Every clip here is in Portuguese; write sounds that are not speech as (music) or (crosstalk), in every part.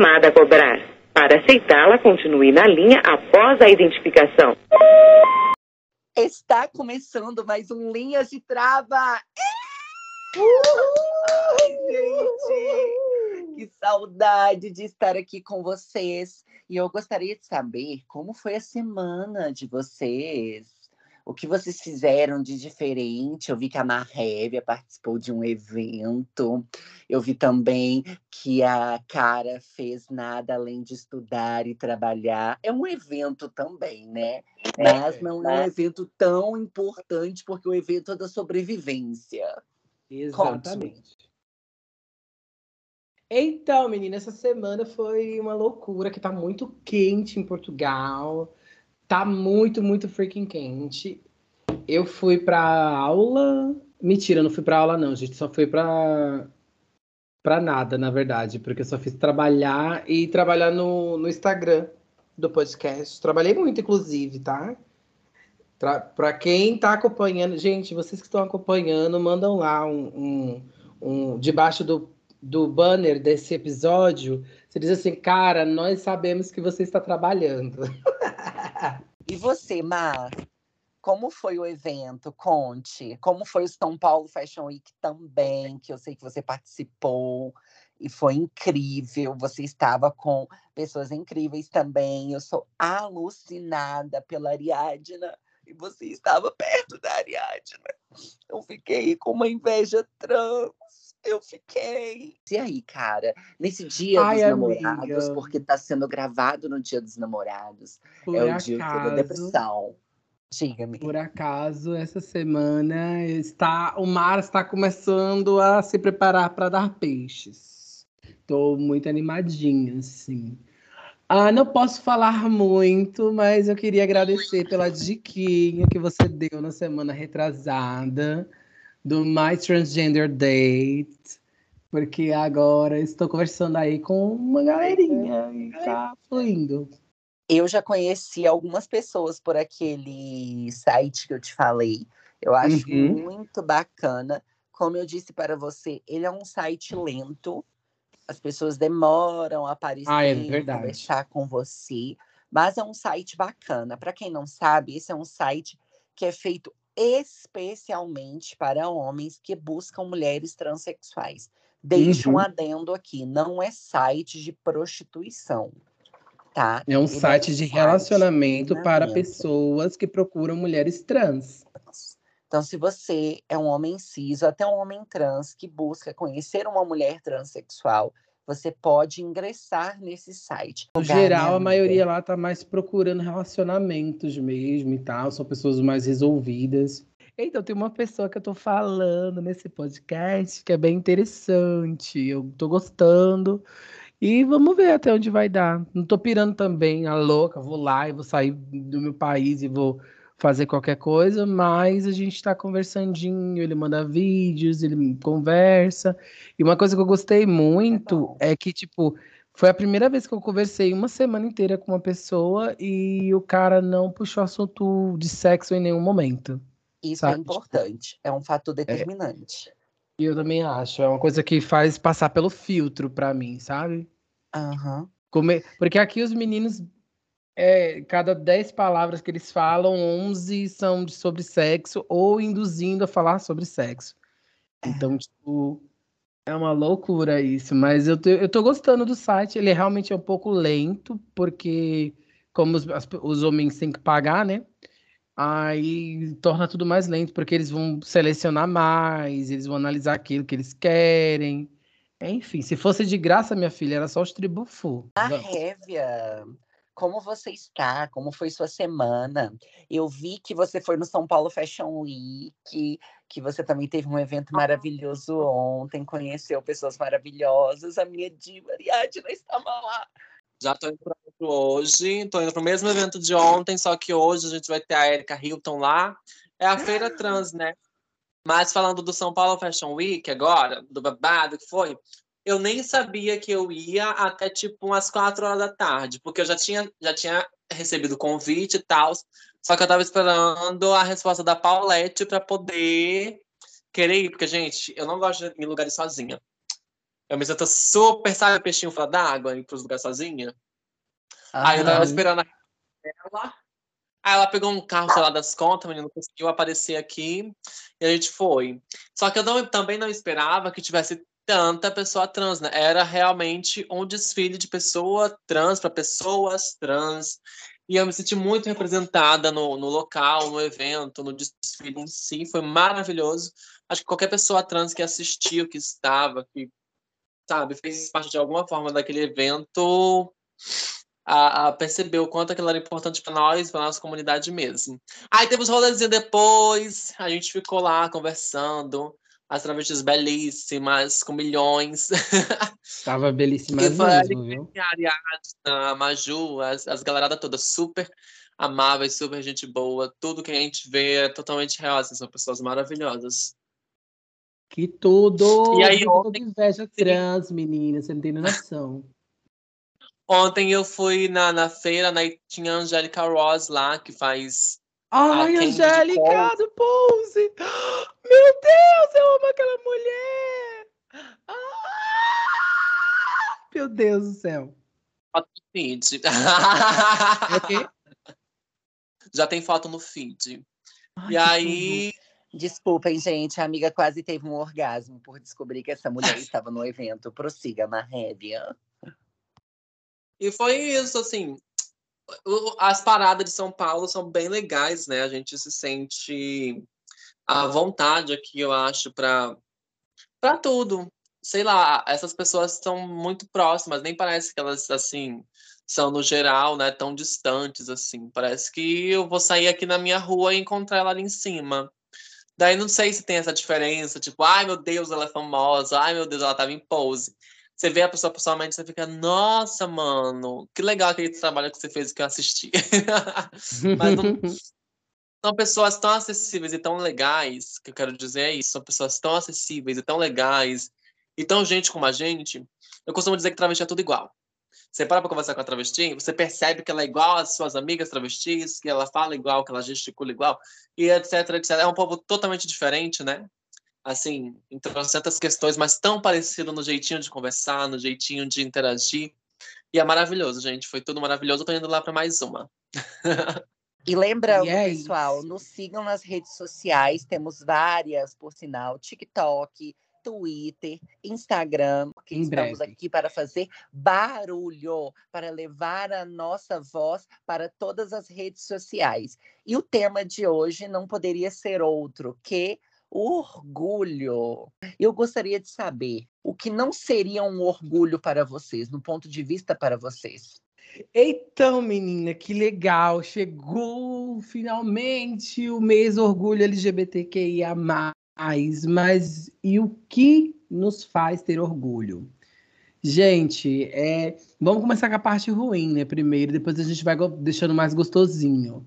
chamada a cobrar. Para aceitá-la, continue na linha após a identificação. Está começando mais um Linhas de Trava. Ai, gente, que saudade de estar aqui com vocês. E eu gostaria de saber como foi a semana de vocês. O que vocês fizeram de diferente? Eu vi que a Marrévia participou de um evento. Eu vi também que a Cara fez nada além de estudar e trabalhar. É um evento também, né? Mas não é um evento tão importante, porque o evento é da sobrevivência. Exatamente. Então, menina, essa semana foi uma loucura, que tá muito quente em Portugal. Tá muito, muito freaking quente. Eu fui pra aula. Mentira, não fui pra aula, não, gente. Só fui pra. pra nada, na verdade. Porque eu só fiz trabalhar e trabalhar no, no Instagram do podcast. Trabalhei muito, inclusive, tá? Tra pra quem tá acompanhando. Gente, vocês que estão acompanhando, mandam lá um, um, um debaixo do do banner desse episódio, você diz assim, cara, nós sabemos que você está trabalhando. (laughs) E você, Mar? Como foi o evento? Conte. Como foi o São Paulo Fashion Week também, que eu sei que você participou e foi incrível. Você estava com pessoas incríveis também. Eu sou alucinada pela Ariadna e você estava perto da Ariadna. Eu fiquei com uma inveja trans. Eu fiquei. E aí, cara, nesse dia Ai, dos namorados, amiga. porque está sendo gravado no dia dos namorados, Por é o dia tô acaso, depressão. Diga-me. por acaso, essa semana está, o mar está começando a se preparar para dar peixes. Estou muito animadinha, assim. Ah, não posso falar muito, mas eu queria agradecer pela diquinha que você deu na semana retrasada do My Transgender Date, porque agora estou conversando aí com uma galerinha e tá fluindo. Eu já conheci algumas pessoas por aquele site que eu te falei. Eu acho Uhum. muito bacana. Como eu disse para você, ele é um site lento. As pessoas demoram a aparecer, Ah, é verdade. conversar com você. Mas é um site bacana. Para quem não sabe, esse é um site que é feito especialmente para homens que buscam mulheres transexuais. Deixo um Uhum. adendo aqui, não é site de prostituição, tá? É um Ele site de relacionamento para relacionamento. pessoas que procuram mulheres trans. Então, se você é um homem cis ou até um homem trans que busca conhecer uma mulher transexual, você pode ingressar nesse site. No Lugar, geral, a maioria lá tá mais procurando relacionamentos mesmo e tal, são pessoas mais resolvidas. Então, tem uma pessoa que eu tô falando nesse podcast que é bem interessante. Eu tô gostando. E vamos ver até onde vai dar. Não tô pirando também, a louca, vou lá e vou sair do meu país e vou fazer qualquer coisa, mas a gente tá conversandinho, ele manda vídeos, ele conversa. E uma coisa que eu gostei muito bom. é que, tipo, foi a primeira vez que eu conversei uma semana inteira com uma pessoa e o cara não puxou assunto de sexo em nenhum momento. Isso é sabe? importante, é um fator determinante. E eu também acho, é uma coisa que faz passar pelo filtro pra mim, sabe? Aham. Come- Porque aqui os meninos, é, cada 10 palavras que eles falam, 11 são de- sobre sexo ou induzindo a falar sobre sexo. Então, tipo, é uma loucura isso. Mas eu tô, eu tô gostando do site. Ele realmente é um pouco lento, porque como os, as- os homens têm que pagar, né? Aí torna tudo mais lento, porque eles vão selecionar mais, eles vão analisar aquilo que eles querem. Enfim, se fosse de graça, minha filha, era só os tribufu. A Révia, como você está? Como foi sua semana? Eu vi que você foi no São Paulo Fashion Week, que você também teve um evento maravilhoso ontem, conheceu pessoas maravilhosas. A minha diva Ariadna estava lá. Já tô indo evento hoje, tô indo pro mesmo evento de ontem, só que hoje a gente vai ter a Erika Hilton lá. É a feira trans, (gasps) né? Mas falando do São Paulo Fashion Week agora, do babado que foi, eu nem sabia que eu ia até tipo umas quatro horas da tarde, porque eu já tinha, já tinha recebido o convite e tal, só que eu tava esperando a resposta da Paulette para poder querer ir, porque, gente, eu não gosto de ir em lugares sozinha. Eu me sinto super, sabe, peixinho fora d'água, ir pros lugares sozinha. Aí eu tava Aham. esperando a ela. Aí ela pegou um carro, sei lá, das contas, menino conseguiu aparecer aqui e a gente foi. Só que eu não- também não esperava que tivesse tanta pessoa trans, né? Era realmente um desfile de pessoa trans para pessoas trans. E eu me senti muito representada no, no local, no evento, no desfile em si. Foi maravilhoso. Acho que qualquer pessoa trans que assistiu, que estava, que, sabe, fez parte de alguma forma daquele evento, a, a perceber o quanto aquilo era importante para nós, para nossa comunidade mesmo. Aí teve os rolezinhos depois, a gente ficou lá conversando, as travestis belíssimas, com milhões. (laughs) Tava belíssima mesmo, viu? a Ariadna, a Maju, as, as galerada toda super amáveis, super gente boa. Tudo que a gente vê é totalmente real, assim, são pessoas maravilhosas. Que tudo! E aí, ontem- inveja trans, menina, você não tem noção. Ontem eu fui na, na feira, né, tinha a Angélica Ross lá, que faz Ai, de Angélica do Pose! Meu Deus, eu amo aquela mulher! Ah! Meu Deus do céu. foto no feed. É? (laughs) Já tem foto no feed. Ai, E aí, Desculpem, gente, a amiga quase teve um orgasmo por descobrir que essa mulher (laughs) estava no evento. Prossiga, Marrélia. E foi isso, assim. As paradas de São Paulo são bem legais, né? A gente se sente à vontade aqui, eu acho, para para tudo. Sei lá, essas pessoas são muito próximas, nem parece que elas, assim, são no geral, né, tão distantes, assim. Parece que eu vou sair aqui na minha rua e encontrar ela ali em cima. Daí não sei se tem essa diferença, tipo, ai meu Deus, ela é famosa, ai meu Deus, ela tava em pose. Você vê a pessoa pessoalmente, você fica, nossa, mano, que legal aquele trabalho que você fez que eu assisti. (laughs) Mas não- (laughs) são pessoas tão acessíveis e tão legais, que eu quero dizer é isso, são pessoas tão acessíveis e tão legais, e tão gente como a gente. Eu costumo dizer que travesti é tudo igual. Você para pra conversar com a travesti, você percebe que ela é igual às suas amigas travestis, que ela fala igual, que ela gesticula igual, e etc, etc. É um povo totalmente diferente, né? Assim, em tantas questões, mas tão parecido no jeitinho de conversar, no jeitinho de interagir. E é maravilhoso, gente. Foi tudo maravilhoso. Eu tô indo lá para mais uma. (laughs) E lembrando, E é pessoal, nos sigam nas redes sociais, temos várias, por sinal, TikTok, Twitter, Instagram, que Em estamos breve. aqui para fazer barulho, para levar a nossa voz para todas as redes sociais. E o tema de hoje não poderia ser outro que orgulho. Eu gostaria de saber o que não seria um orgulho para vocês, no ponto de vista para vocês. Então, menina, que legal! Chegou finalmente o mês Orgulho LGBTQIA. Mas e o que nos faz ter orgulho? Gente, é... vamos começar com a parte ruim, né? Primeiro, depois a gente vai deixando mais gostosinho.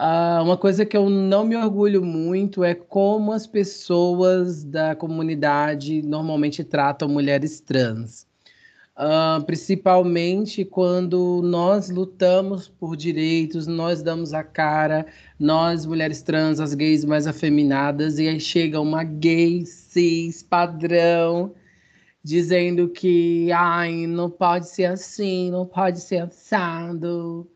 Ah, uma coisa que eu não me orgulho muito é como as pessoas da comunidade normalmente tratam mulheres trans. Ah, principalmente quando nós lutamos por direitos, nós damos a cara, nós, mulheres trans, as gays mais afeminadas, e aí chega uma gay cis padrão dizendo que ai, não pode ser assim, não pode ser assado.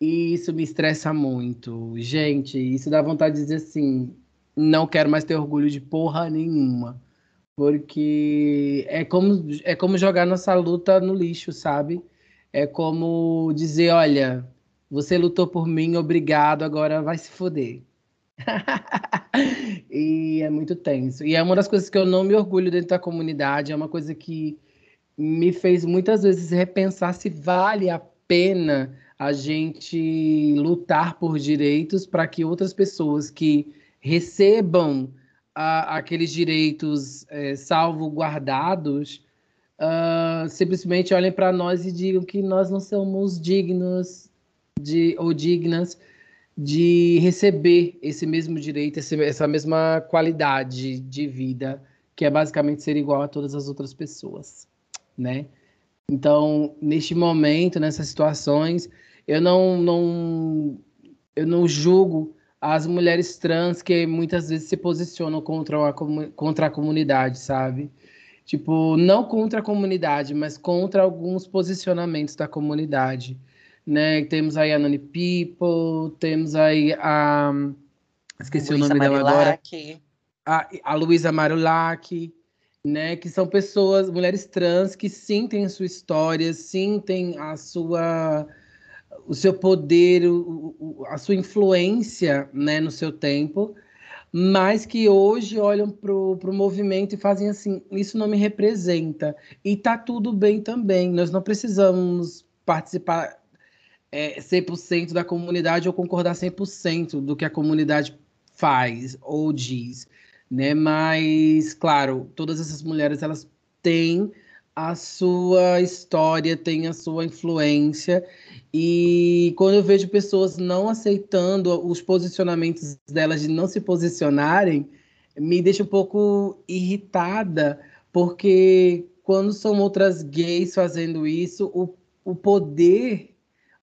E isso me estressa muito. Gente, isso dá vontade de dizer assim: não quero mais ter orgulho de porra nenhuma. Porque é como, é como jogar nossa luta no lixo, sabe? É como dizer: olha, você lutou por mim, obrigado, agora vai se foder. (laughs) e é muito tenso. E é uma das coisas que eu não me orgulho dentro da comunidade, é uma coisa que me fez muitas vezes repensar se vale a pena a gente lutar por direitos para que outras pessoas que recebam a, aqueles direitos é, salvaguardados ah, simplesmente olhem para nós e digam que nós não somos dignos de, ou dignas de receber esse mesmo direito, esse, essa mesma qualidade de vida, que é basicamente ser igual a todas as outras pessoas, né? Então, neste momento, nessas situações, eu não, não, eu não julgo as mulheres trans que muitas vezes se posicionam contra a, contra a comunidade, sabe? Tipo, não contra a comunidade, mas contra alguns posicionamentos da comunidade. Né? Temos aí a Nani People, temos aí a. Esqueci o nome Marilac. dela agora. A, a Luísa Marulac, né? Que são pessoas, mulheres trans, que sim têm sua história, sim têm a sua o seu poder, o, a sua influência né, no seu tempo, mas que hoje olham para o movimento e fazem assim: isso não me representa. E tá tudo bem também. Nós não precisamos participar é, 100% da comunidade ou concordar 100% do que a comunidade faz ou diz. Né? Mas, claro, todas essas mulheres elas têm a sua história, têm a sua influência e quando eu vejo pessoas não aceitando os posicionamentos delas de não se posicionarem, me deixa um pouco irritada, porque quando são outras gays fazendo isso, o, o poder,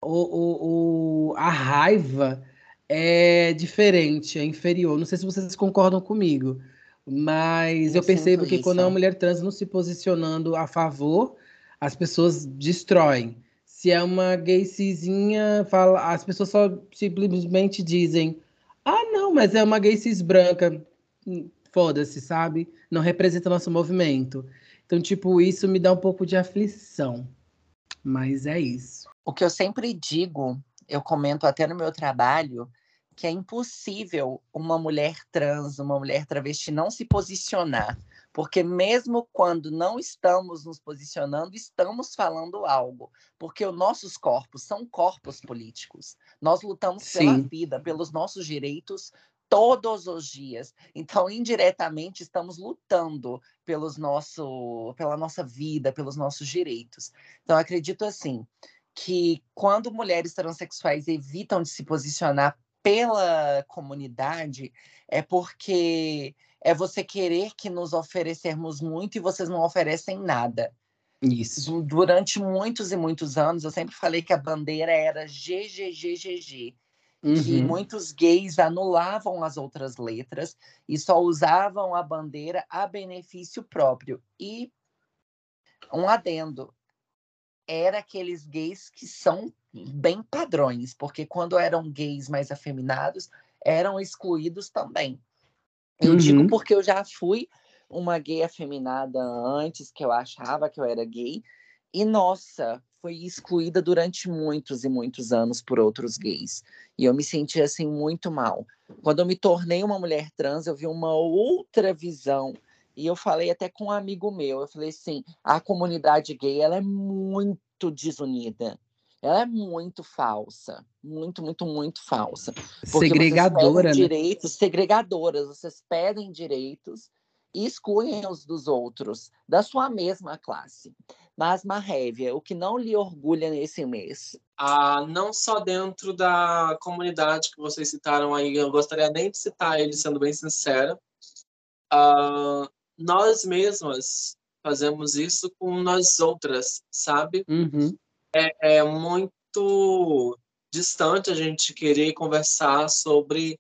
o, o, a raiva é diferente, é inferior. Não sei se vocês concordam comigo, mas eu, eu percebo que isso. quando é uma mulher trans não se posicionando a favor, as pessoas destroem se é uma gay cisinha, fala, as pessoas só simplesmente dizem: ah, não, mas é uma gay cis branca. Hum, foda-se, sabe? Não representa nosso movimento. Então, tipo, isso me dá um pouco de aflição. Mas é isso. O que eu sempre digo, eu comento até no meu trabalho, que é impossível uma mulher trans, uma mulher travesti não se posicionar porque mesmo quando não estamos nos posicionando, estamos falando algo. Porque os nossos corpos são corpos políticos. Nós lutamos Sim. pela vida, pelos nossos direitos todos os dias. Então, indiretamente, estamos lutando pelos nosso, pela nossa vida, pelos nossos direitos. Então, acredito assim que quando mulheres transexuais evitam de se posicionar pela comunidade, é porque é você querer que nos oferecermos muito e vocês não oferecem nada. Isso. Durante muitos e muitos anos, eu sempre falei que a bandeira era GGGGG. Uhum. Que muitos gays anulavam as outras letras e só usavam a bandeira a benefício próprio. E um adendo, era aqueles gays que são bem padrões, porque quando eram gays mais afeminados, eram excluídos também. Eu uhum. digo porque eu já fui uma gay afeminada antes, que eu achava que eu era gay, e nossa, foi excluída durante muitos e muitos anos por outros gays. E eu me senti assim muito mal. Quando eu me tornei uma mulher trans, eu vi uma outra visão. E eu falei até com um amigo meu, eu falei assim, a comunidade gay ela é muito desunida. Ela é muito falsa, muito, muito, muito falsa. Segregadora, né? direitos, segregadoras. Vocês pedem direitos e excluem os dos outros, da sua mesma classe. Mas, Marrévia, o que não lhe orgulha nesse mês? Ah, não só dentro da comunidade que vocês citaram aí, eu gostaria nem de citar ele, sendo bem sincera. Ah, nós mesmas fazemos isso com nós outras, sabe? Uhum é, é muito distante a gente querer conversar sobre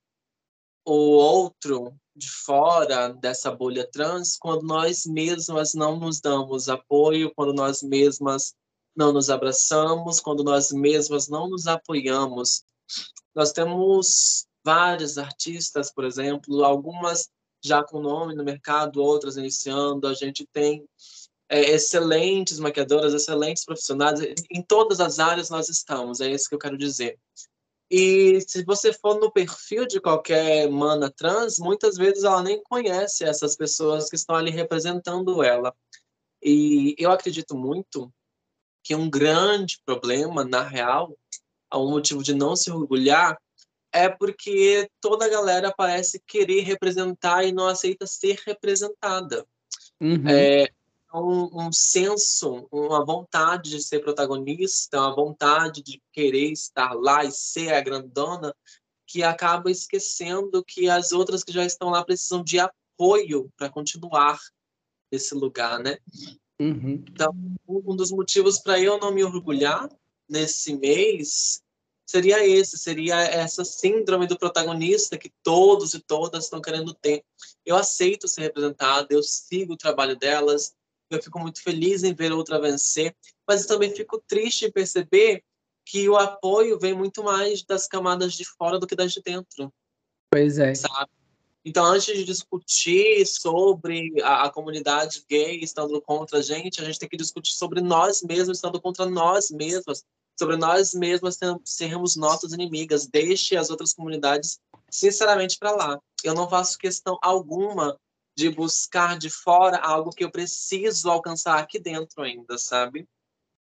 o outro de fora dessa bolha trans quando nós mesmas não nos damos apoio, quando nós mesmas não nos abraçamos, quando nós mesmas não nos apoiamos. Nós temos vários artistas, por exemplo, algumas já com nome no mercado, outras iniciando. A gente tem é, excelentes maquiadoras, excelentes profissionais, em todas as áreas nós estamos, é isso que eu quero dizer. E se você for no perfil de qualquer mana trans, muitas vezes ela nem conhece essas pessoas que estão ali representando ela. E eu acredito muito que um grande problema, na real, um motivo de não se orgulhar, é porque toda a galera parece querer representar e não aceita ser representada. Uhum. É, um, um senso, uma vontade de ser protagonista, uma vontade de querer estar lá e ser a grandona, que acaba esquecendo que as outras que já estão lá precisam de apoio para continuar nesse lugar, né? Uhum. Então, um dos motivos para eu não me orgulhar nesse mês seria esse, seria essa síndrome do protagonista que todos e todas estão querendo ter. Eu aceito ser representada, eu sigo o trabalho delas, eu fico muito feliz em ver outra vencer, mas eu também fico triste em perceber que o apoio vem muito mais das camadas de fora do que das de dentro. Pois é. Sabe? Então, antes de discutir sobre a, a, comunidade gay estando contra a gente, a gente tem que discutir sobre nós mesmos estando contra nós mesmas, sobre nós mesmas sermos nossas inimigas. Deixe as outras comunidades, sinceramente, para lá. Eu não faço questão alguma de buscar de fora algo que eu preciso alcançar aqui dentro ainda, sabe?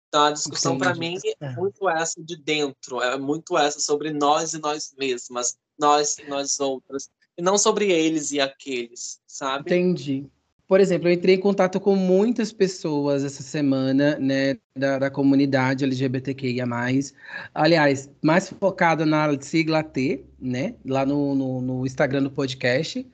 Então a discussão para mim é muito essa de dentro, é muito essa sobre nós e nós mesmas, nós e nós outras, e não sobre eles e aqueles, sabe? Entendi. Por exemplo, eu entrei em contato com muitas pessoas essa semana, né, da, da comunidade LGBTQIA+. Aliás, mais focada na sigla T, né, lá no, no, no Instagram do podcast.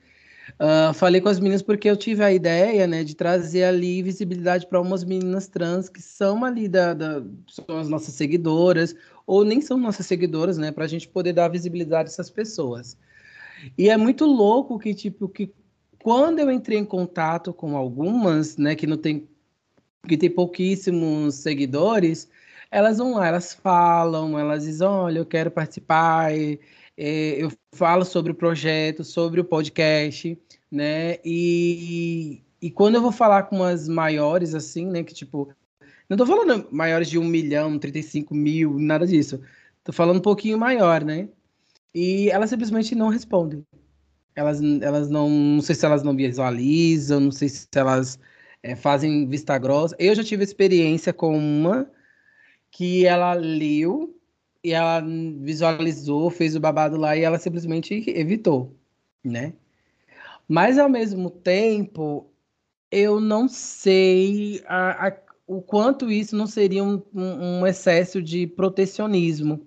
Uh, falei com as meninas porque eu tive a ideia, né, de trazer ali visibilidade para umas meninas trans que são ali da, da, são as nossas seguidoras ou nem são nossas seguidoras, né, para a gente poder dar visibilidade a essas pessoas. E é muito louco que tipo que quando eu entrei em contato com algumas, né, que não tem que tem pouquíssimos seguidores, elas vão lá, elas falam, elas dizem, olha, eu quero participar, é, eu falo sobre o projeto, sobre o podcast, né? E, e quando eu vou falar com as maiores, assim, né? Que tipo, não tô falando maiores de um milhão, 35 mil, nada disso. Tô falando um pouquinho maior, né? E elas simplesmente não respondem. Elas, elas não, não sei se elas não visualizam, não sei se elas é, fazem vista grossa. Eu já tive experiência com uma que ela leu e ela visualizou, fez o babado lá e ela simplesmente evitou, né? Mas ao mesmo tempo, eu não sei a, a, o quanto isso não seria um, um, um, excesso de protecionismo,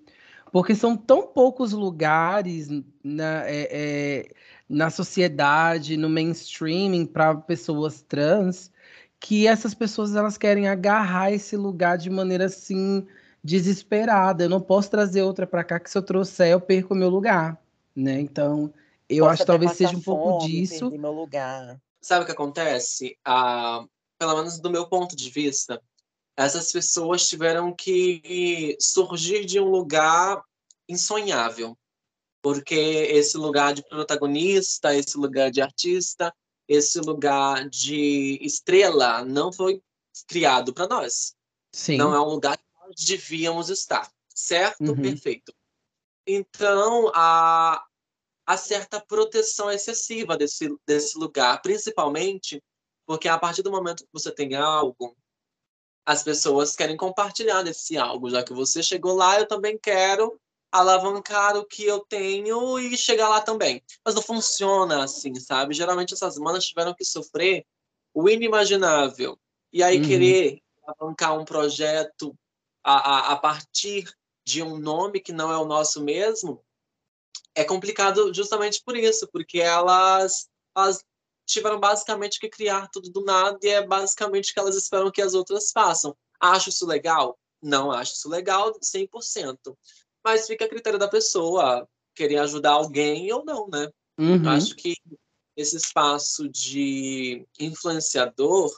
porque são tão poucos lugares na, é, é, na sociedade, no mainstreaming para pessoas trans, que essas pessoas elas querem agarrar esse lugar de maneira assim desesperada. Eu não posso trazer outra para cá que se eu trouxer eu perco o meu lugar, né? Então, eu Posso acho que talvez seja um pouco fome, disso. Meu lugar. Sabe o que acontece? Ah, pelo menos do meu ponto de vista, essas pessoas tiveram que surgir de um lugar insonhável. Porque esse lugar de protagonista, esse lugar de artista, esse lugar de estrela não foi criado para nós. Sim. Não é um lugar devíamos estar, certo? Uhum. Perfeito. Então, há, há certa proteção excessiva desse, desse lugar, principalmente porque a partir do momento que você tem algo, as pessoas querem compartilhar desse algo, já que você chegou lá, eu também quero alavancar o que eu tenho e chegar lá também. Mas não funciona assim, sabe? Geralmente essas manas tiveram que sofrer o inimaginável. E aí Uhum. querer alavancar um projeto a, a, a partir de um nome que não é o nosso mesmo, é complicado justamente por isso, porque elas, elas tiveram basicamente que criar tudo do nada e é basicamente o que elas esperam que as outras façam. Acho isso legal? Não acho isso legal 100%. Mas fica a critério da pessoa querer ajudar alguém ou não, né? Uhum. Acho que esse espaço de influenciador,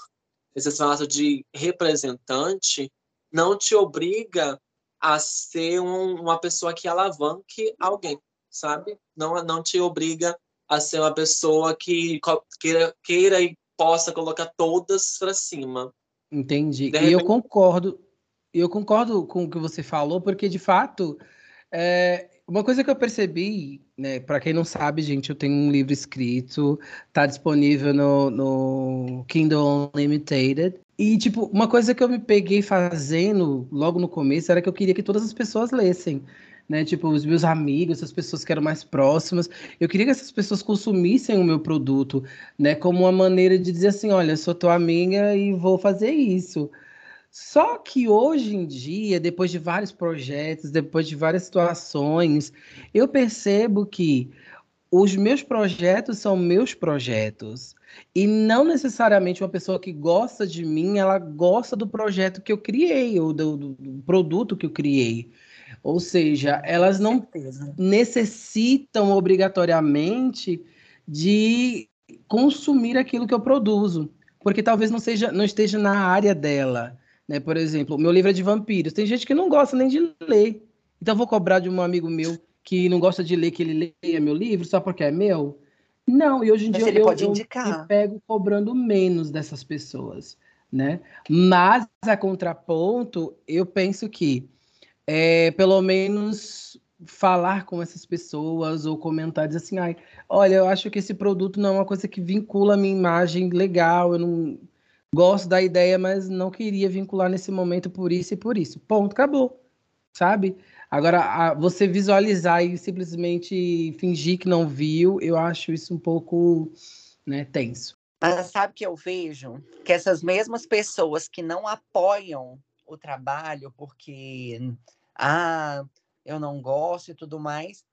esse espaço de representante, não te obriga a ser um, uma pessoa que alavanque alguém, sabe? Não, não te obriga a ser uma pessoa que queira, queira e possa colocar todas para cima. Entendi. E eu concordo, eu concordo com o que você falou, porque de fato, é, uma coisa que eu percebi, né, para quem não sabe, gente, eu tenho um livro escrito, tá disponível no, no Kindle Unlimited. E, tipo, uma coisa que eu me peguei fazendo logo no começo era que eu queria que todas as pessoas lessem. Né, tipo, os meus amigos, as pessoas que eram mais próximas, eu queria que essas pessoas consumissem o meu produto, né, como uma maneira de dizer assim, olha, sou tua amiga e vou fazer isso. Só que hoje em dia, depois de vários projetos, depois de várias situações, eu percebo que os meus projetos são meus projetos. E não necessariamente uma pessoa que gosta de mim, ela gosta do projeto que eu criei, ou do, do- do produto que eu criei. Ou seja, elas não Certeza. necessitam obrigatoriamente de consumir aquilo que eu produzo. porque talvez não seja, não esteja na área dela, né? Por exemplo, o meu livro é de vampiros. Tem gente que não gosta nem de ler. Então eu vou cobrar de um amigo meu que não gosta de ler que ele leia meu livro só porque é meu? Não, e hoje em Mas dia eu, eu me pego cobrando menos dessas pessoas, né? Mas a contraponto, eu penso que é, pelo menos falar com essas pessoas ou comentar dizer assim, ai, olha, eu acho que esse produto não é uma coisa que vincula a minha imagem legal, eu não gosto da ideia, mas não queria vincular nesse momento por isso e por isso. Ponto, acabou. Sabe? Agora, a- você visualizar e simplesmente fingir que não viu, eu acho isso um pouco, né, tenso. Mas sabe que eu vejo que essas mesmas pessoas que não apoiam o trabalho porque ah, eu não gosto e tudo mais,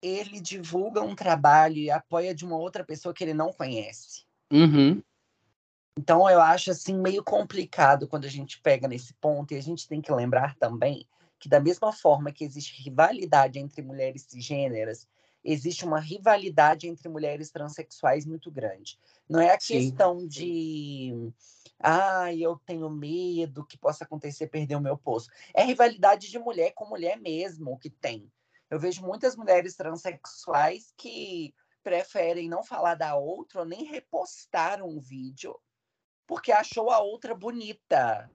ele divulga um trabalho e apoia de uma outra pessoa que ele não conhece. Uhum. Então eu acho assim meio complicado quando a gente pega nesse ponto e a gente tem que lembrar também que da mesma forma que existe rivalidade entre mulheres cisgêneras, existe uma rivalidade entre mulheres transexuais muito grande. Não é a Sim. questão de ah, eu tenho medo que possa acontecer perder o meu posto. É rivalidade de mulher com mulher mesmo que tem. Eu vejo muitas mulheres transexuais que preferem não falar da outra ou nem repostar um vídeo porque achou a outra bonita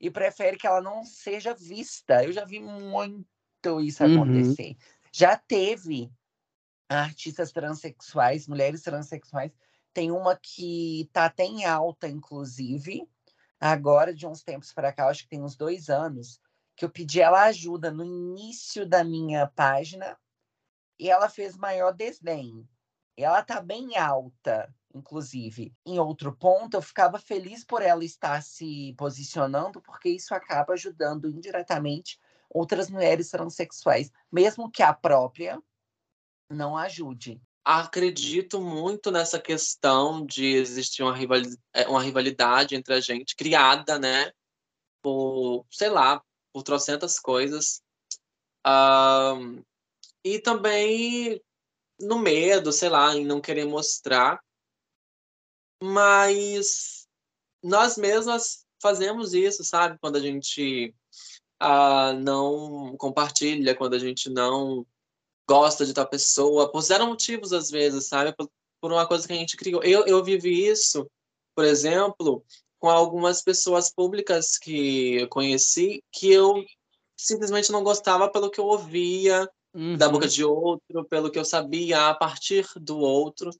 e prefere que ela não seja vista. Eu já vi muito isso Uhum. acontecer. Já teve artistas transexuais, mulheres transexuais. Tem uma que tá até em alta, inclusive, agora de uns tempos para cá, acho que tem uns dois anos, que eu pedi ela ajuda no início da minha página e ela fez maior desdém. Ela tá bem alta, inclusive. Em outro ponto, eu ficava feliz por ela estar se posicionando, porque isso acaba ajudando indiretamente outras mulheres transexuais, mesmo que a própria não ajude. Acredito muito nessa questão de existir uma rivali- é, uma rivalidade entre a gente, criada, né? Por, sei lá, por trocentas coisas. Ahn, e também no medo, sei lá, em não querer mostrar. Mas nós mesmas fazemos isso, sabe? Quando a gente ah, não compartilha, quando a gente não gosta de tal pessoa, por zero motivos às vezes, sabe? Por, por uma coisa que a gente criou. Eu, eu vivi isso, por exemplo, com algumas pessoas públicas que eu conheci, que eu simplesmente não gostava pelo que eu ouvia da boca Uhum. de outro, pelo que eu sabia a partir do outro.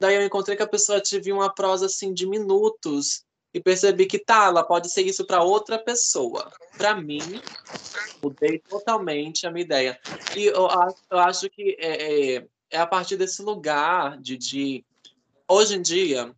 Daí eu encontrei que a pessoa tive uma prosa assim de minutos e percebi que tá, ela pode ser isso para outra pessoa. Para mim, mudei totalmente a minha ideia. E eu, eu acho que é, é, é a partir desse lugar de, de. Hoje em dia,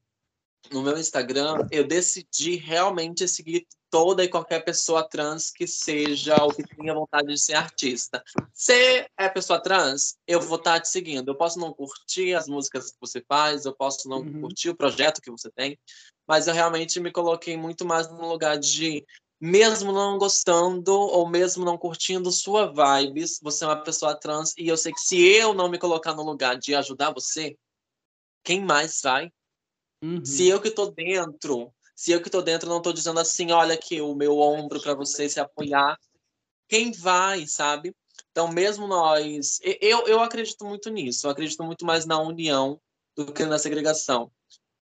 no meu Instagram, eu decidi realmente seguir toda e qualquer pessoa trans que seja ou que tenha vontade de ser artista. Se é pessoa trans, eu vou estar te seguindo. Eu posso não curtir as músicas que você faz, eu posso não Uhum. curtir o projeto que você tem, mas eu realmente me coloquei muito mais no lugar de mesmo não gostando ou mesmo não curtindo sua vibes, você é uma pessoa trans e eu sei que se eu não me colocar no lugar de ajudar você, quem mais vai? Uhum. Se eu que tô dentro, se eu que tô dentro não tô dizendo assim, olha aqui o meu ombro para você se apoiar, quem vai, sabe? Então, mesmo nós, eu, eu acredito muito nisso, eu acredito muito mais na união do que na segregação.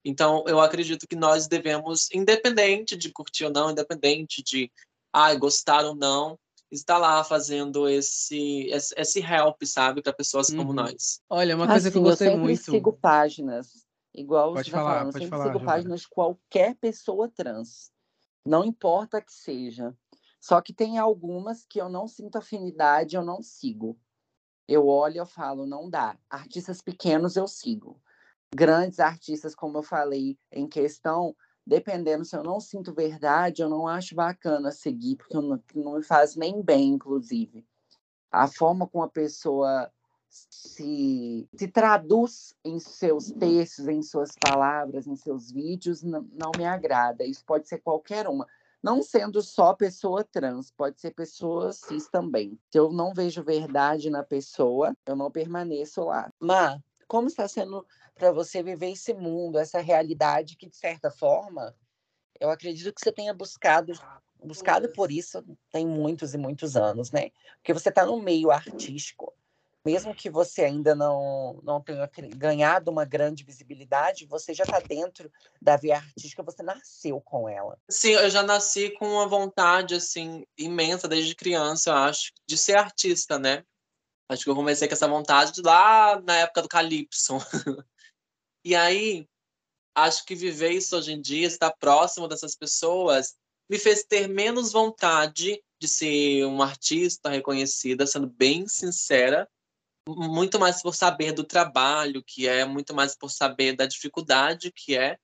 Então, eu acredito que nós devemos, independente de curtir ou não, independente de ai, gostar ou não, estar lá fazendo esse, esse, esse help, sabe, para pessoas como Uhum. nós. Olha, uma coisa que eu Assim, gostei sempre muito. sigo páginas, igual Pode você tá falar, falando, eu pode sempre falar, sigo Giovana. páginas de qualquer pessoa trans. Não importa que seja. Só que tem algumas que eu não sinto afinidade, eu não sigo. Eu olho e eu falo, não dá. Artistas pequenos eu sigo. Grandes artistas, como eu falei em questão, dependendo se eu não sinto verdade, eu não acho bacana seguir, porque não, não me faz nem bem, inclusive. A forma como a pessoa se, se traduz em seus textos, em suas palavras, em seus vídeos, não, não me agrada. Isso pode ser qualquer uma. Não sendo só pessoa trans, pode ser pessoa cis também. Se eu não vejo verdade na pessoa, eu não permaneço lá. Mas, como está sendo para você viver esse mundo, essa realidade que, de certa forma, eu acredito que você tenha buscado buscado por isso tem muitos e muitos anos, né? Porque você está no meio artístico, mesmo que você ainda não, não tenha ganhado uma grande visibilidade, você já está dentro da via artística, você nasceu com ela. Sim, eu já nasci com uma vontade assim imensa desde criança, eu acho, de ser artista, né? Acho que eu comecei com essa vontade lá na época do Calypso. (laughs) e aí, acho que viver isso hoje em dia, estar próximo dessas pessoas, me fez ter menos vontade de ser uma artista reconhecida, sendo bem sincera, muito mais por saber do trabalho que é, muito mais por saber da dificuldade que é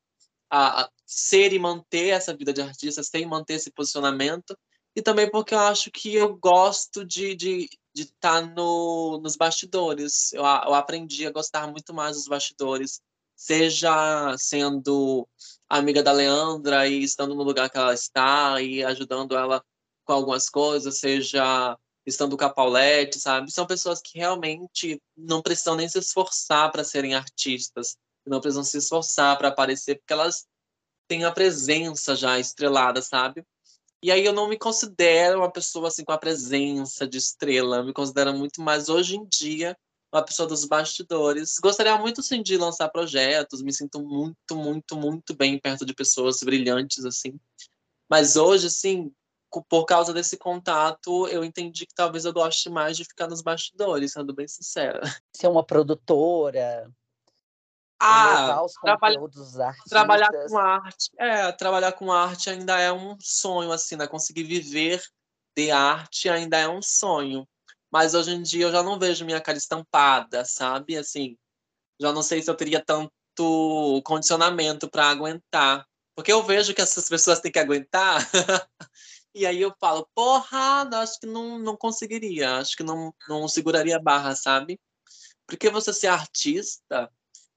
a, a ser e manter essa vida de artista, ser e manter esse posicionamento, e também porque eu acho que eu gosto de, de, de estar no, nos bastidores. Eu, eu aprendi a gostar muito mais dos bastidores, seja sendo amiga da Leandra e estando no lugar que ela está e ajudando ela com algumas coisas, seja estando com a Paulette, sabe? São pessoas que realmente não precisam nem se esforçar para serem artistas, não precisam se esforçar para aparecer, porque elas têm a presença já estrelada, sabe? E aí eu não me considero uma pessoa assim com a presença de estrela, eu me considero muito mais hoje em dia uma pessoa dos bastidores. Gostaria muito, sim, de lançar projetos, me sinto muito, muito, muito bem perto de pessoas brilhantes, assim. Mas hoje, assim, por causa desse contato, eu entendi que talvez eu goste mais de ficar nos bastidores, sendo bem sincera. Ser uma produtora, ah, trabalha, trabalhar com arte. É, trabalhar com arte ainda é um sonho, assim, né? Conseguir viver de arte ainda é um sonho. Mas hoje em dia eu já não vejo minha cara estampada, sabe? Assim, já não sei se eu teria tanto condicionamento para aguentar. Porque eu vejo que essas pessoas têm que aguentar. (laughs) e aí eu falo, porra, acho que não, não conseguiria. Acho que não, não seguraria a barra, sabe? Porque você ser artista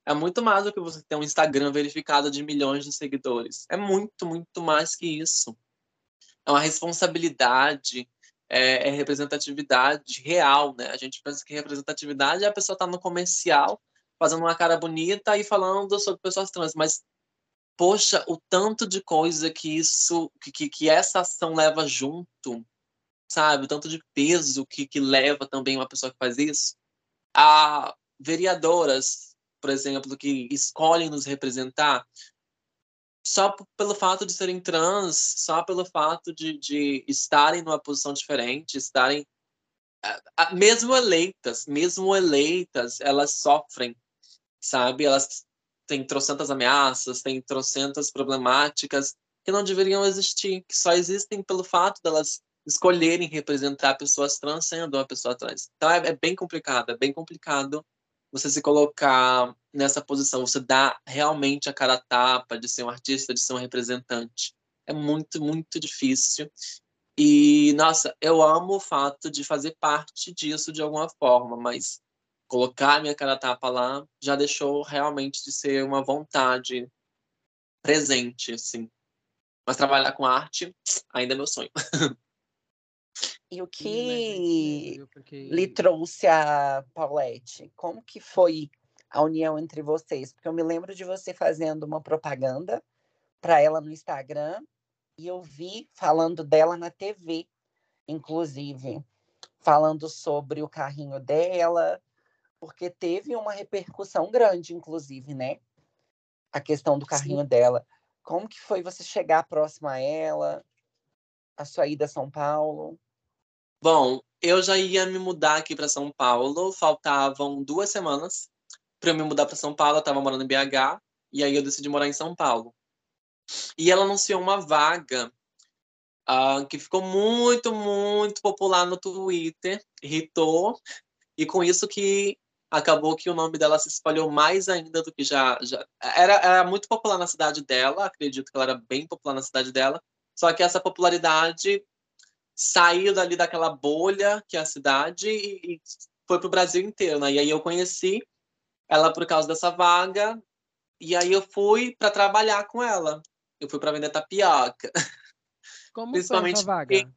é muito mais do que você ter um Instagram verificado de milhões de seguidores. É muito, muito mais que isso. É uma responsabilidade, é, é, representatividade real, né? A gente pensa que representatividade é a pessoa estar tá no comercial fazendo uma cara bonita e falando sobre pessoas trans, mas poxa, o tanto de coisa que isso, que, que essa ação leva junto, sabe? O tanto de peso que, que leva também uma pessoa que faz isso. A vereadoras, por exemplo, que escolhem nos representar, só pelo fato de serem trans, só pelo fato de, de estarem numa posição diferente, estarem mesmo eleitas, mesmo eleitas, elas sofrem, sabe? Elas têm trocentas ameaças, têm trocentas problemáticas que não deveriam existir, que só existem pelo fato delas escolherem representar pessoas trans sendo uma pessoa trans. Então é, é bem complicado, é bem complicado você se colocar nessa posição, você dá realmente a cara a tapa de ser um artista, de ser um representante. É muito, muito difícil. E, nossa, eu amo o fato de fazer parte disso de alguma forma, mas colocar minha cara a tapa lá já deixou realmente de ser uma vontade presente, assim. Mas trabalhar com arte ainda é meu sonho. (laughs) E o que lhe trouxe a Paulette? Como que foi a união entre vocês? Porque eu me lembro de você fazendo uma propaganda para ela no Instagram e eu vi falando dela na TV, inclusive, falando sobre o carrinho dela, porque teve uma repercussão grande, inclusive, né? A questão do carrinho Sim. dela. Como que foi você chegar próximo a ela, a sua ida a São Paulo? Bom, eu já ia me mudar aqui para São Paulo, faltavam duas semanas para eu me mudar para São Paulo, eu estava morando em BH, e aí eu decidi morar em São Paulo. E ela anunciou uma vaga uh, que ficou muito, muito popular no Twitter, irritou, e com isso que acabou que o nome dela se espalhou mais ainda do que já, já era, era muito popular na cidade dela, acredito que ela era bem popular na cidade dela, só que essa popularidade saiu dali daquela bolha que é a cidade e, e foi para o Brasil inteiro, né? E aí eu conheci ela por causa dessa vaga e aí eu fui para trabalhar com ela. Eu fui para vender tapioca. Como Principalmente (laughs) foi essa vaga?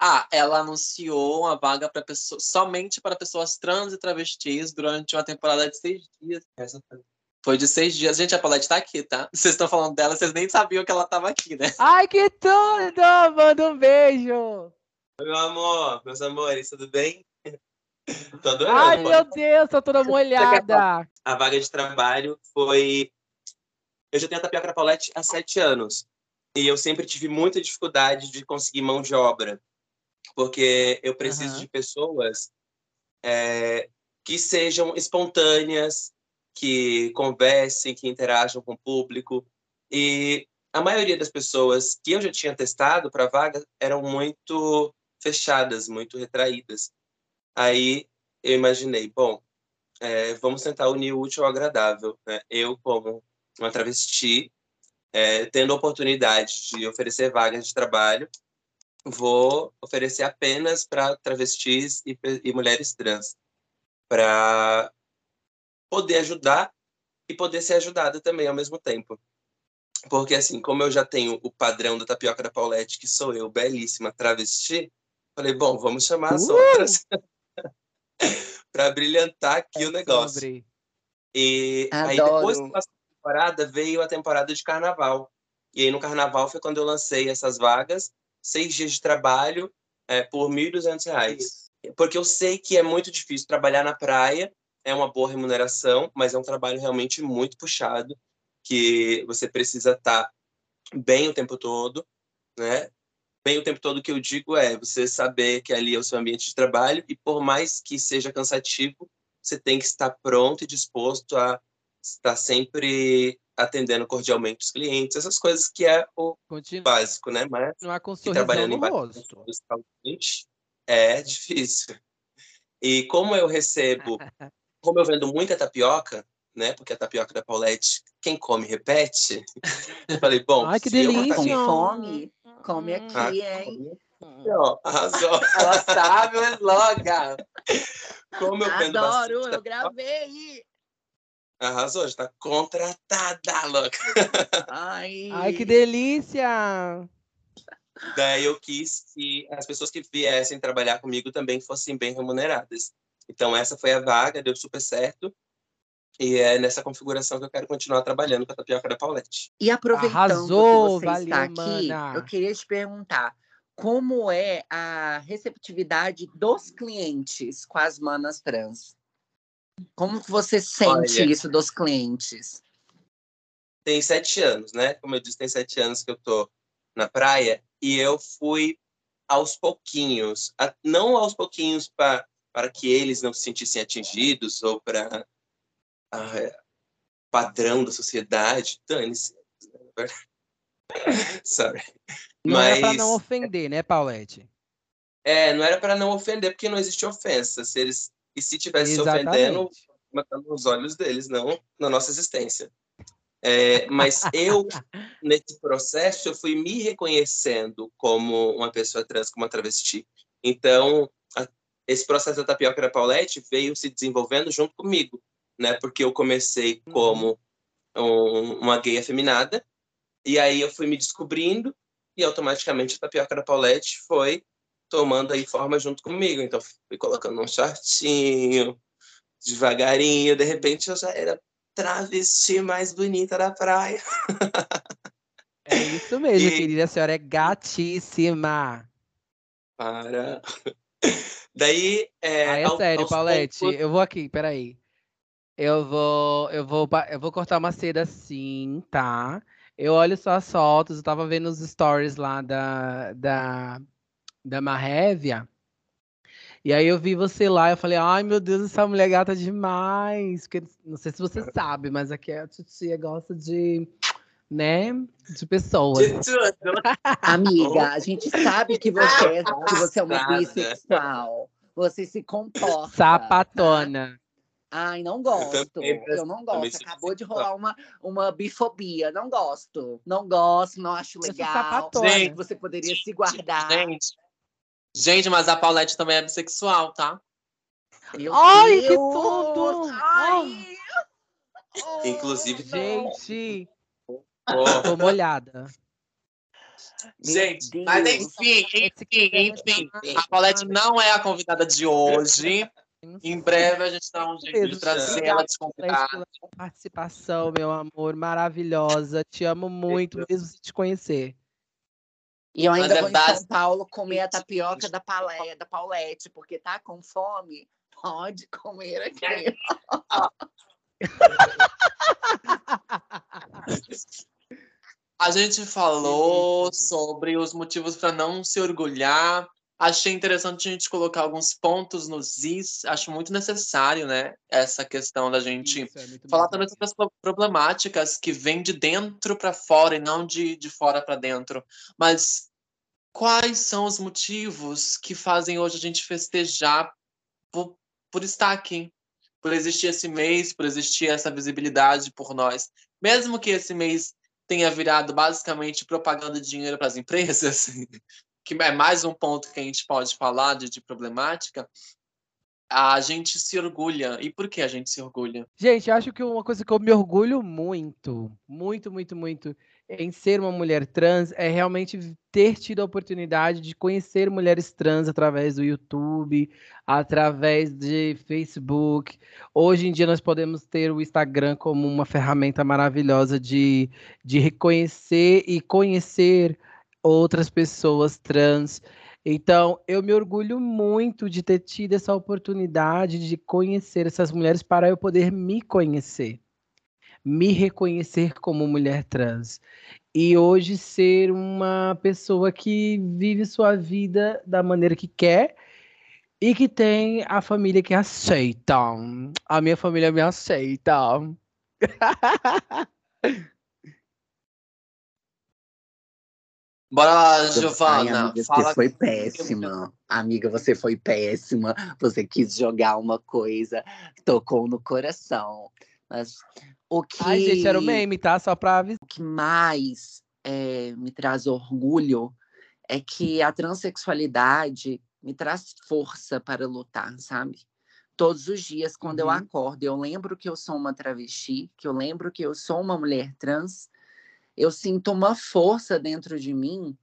Ah, ela anunciou uma vaga para pessoas, somente para pessoas trans e travestis durante uma temporada de seis dias. Essa foi- foi de seis dias. Gente, a Paulette tá aqui, tá? Vocês estão falando dela, vocês nem sabiam que ela tava aqui, né? Ai, que tudo! Manda um beijo! Oi, meu amor, meus amores, tudo bem? (laughs) Tô adorando. Ai, meu Deus, tô toda molhada! A vaga de trabalho foi. Eu já tenho a tapioca da Paulette há sete anos. E eu sempre tive muita dificuldade de conseguir mão de obra. Porque eu preciso Aham. de pessoas é, que sejam espontâneas, que conversem, que interajam com o público. E a maioria das pessoas que eu já tinha testado para vaga eram muito fechadas, muito retraídas. Aí eu imaginei, bom, é, vamos tentar unir o útil ao agradável. Né? Eu, como uma travesti, é, tendo a oportunidade de oferecer vagas de trabalho, vou oferecer apenas para travestis e, e mulheres trans, para poder ajudar e poder ser ajudada também ao mesmo tempo. Porque, assim, como eu já tenho o padrão da tapioca da Paulette, que sou eu, belíssima travesti, falei, bom, vamos chamar as Uh! outras (laughs) para brilhantar aqui o negócio. Sobre. E aí Adoro. depois que passou a temporada, veio a temporada de carnaval. E aí no carnaval foi quando eu lancei essas vagas, seis dias de trabalho é, por 1.200 reais. Porque eu sei que é muito difícil trabalhar na praia, é uma boa remuneração, mas é um trabalho realmente muito puxado, que você precisa estar bem o tempo todo, né? Bem o tempo todo que eu digo é você saber que ali é o seu ambiente de trabalho e por mais que seja cansativo, você tem que estar pronto e disposto a estar sempre atendendo cordialmente os clientes, essas coisas que é o Continua básico, né? Mas com um que trabalhando no em rosto. é difícil. E como eu recebo, como eu vendo muita tapioca, né? Porque a tapioca da Paulette, quem come repete. Eu falei, bom, Ai, que se eu delícia! botar Com Não. fome? Come Ah, aqui, hein? come, ó, arrasou. Ela sabe o slogan. Como eu vendo Adoro, eu gravei. arrasou, já tá contratada, louca. Ai, Ai, que delícia! Daí eu quis que as pessoas que viessem trabalhar comigo também fossem bem remuneradas. Então essa foi a vaga, deu super certo. E é nessa configuração que eu quero continuar trabalhando com a tapioca da Paulette. E aproveitando Arrasou, que você está valeu, aqui, mana. eu queria te perguntar como é a receptividade dos clientes com as manas trans? Como que você sente Olha. isso dos clientes? Tem sete anos, né? Como eu disse, tem sete anos que eu tô na praia e eu fui aos pouquinhos, a- não aos pouquinhos para para que eles não se sentissem atingidos ou para padrão da sociedade, dane-se. né? (laughs) Sorry. Não era pra Mas- não ofender, né, Paulette? É, não era para não ofender, porque não existe ofensa. Se eles e se tivesse se ofendendo, matando os olhos deles, não na nossa existência. É, mas eu, (laughs) nesse processo, eu fui me reconhecendo como uma pessoa trans, como uma travesti. Então, esse processo da tapioca da Paulette veio se desenvolvendo junto comigo, né? Porque eu comecei Uhum. como um- uma gay afeminada, e aí eu fui me descobrindo, e automaticamente a tapioca da Paulette foi tomando aí forma junto comigo. Então, fui colocando um shortinho, devagarinho, de repente eu já era travesti mais bonita da praia. É isso mesmo, (laughs) E- querida. A senhora é gatíssima. Para. Daí, é, Ah, é ao- sério, aos Paulette. poucos- Eu vou aqui, peraí. Eu vou, eu vou, eu vou cortar uma seda assim, tá? Eu olho suas fotos, eu tava vendo os stories lá da, da, da Marrévia. E aí eu vi você lá, eu falei, ai meu Deus, essa mulher gata demais. Porque, não sei se você sabe, mas aqui a titia gosta de, né, de pessoas. De tudo. Amiga, a (laughs) gente sabe que você, é- que você é uma bissexual. Você se comporta. tá? Sapatona. Ai, não gosto. Eu não gosto. Acabou de rolar uma, uma bifobia. Não gosto. Não gosto, não acho legal. que você poderia se guardar. Gente, gente, mas a Paulette também é bissexual, tá? Meu Ai, que Deus! tudo! Ai! Inclusive, Oh, não. Gente, Ó, tô molhada. Gente, Deus. mas enfim, enfim, enfim. A Paulette não é a convidada de hoje. Em breve a gente dá um jeito de trazer ela de convidada. participação, meu amor, maravilhosa. Te amo muito, mesmo sem te conhecer. E eu ainda Mas é vou em São Paulo comer a tapioca da, Palé, da Paulette, porque tá com fome. Pode comer aqui. (laughs) A gente falou sobre os motivos para não se orgulhar. Achei interessante a gente colocar alguns pontos nos is. Acho muito necessário, né? Essa questão da gente Isso, é falar também sobre as pro- problemáticas que vêm de dentro para fora e não de, de fora para dentro. Mas quais são os motivos que fazem hoje a gente festejar por, por estar aqui? Por existir esse mês, por existir essa visibilidade por nós. Mesmo que esse mês tenha virado basicamente propaganda de dinheiro para as empresas, (laughs) que é mais um ponto que a gente pode falar de, de problemática, a gente se orgulha. E por que a gente se orgulha? Gente, acho que uma coisa que eu me orgulho muito, muito, muito, muito em ser uma mulher trans é realmente ter tido a oportunidade de conhecer mulheres trans através do YouTube, através de Facebook. Hoje em dia nós podemos ter o Instagram como uma ferramenta maravilhosa de, de reconhecer e conhecer outras pessoas trans. Então, eu me orgulho muito de ter tido essa oportunidade de conhecer essas mulheres para eu poder me conhecer, me reconhecer como mulher trans. E hoje ser uma pessoa que vive sua vida da maneira que quer e que tem a família que aceita. A minha família me aceita. (laughs) Bora lá, Ai, Giovana. amiga, Fala você foi péssima. Amiga, você foi péssima. Você quis jogar uma coisa, tocou no coração. Mas o que, Ai, gente, era o meme, tá? Só pra avisar. o que mais eh, me traz orgulho é que a transexualidade me traz força para lutar, sabe? Todos os dias, quando eu Uhum. acordo, eu lembro que eu sou uma travesti, que eu lembro que eu sou uma mulher trans, eu sinto uma força dentro de mim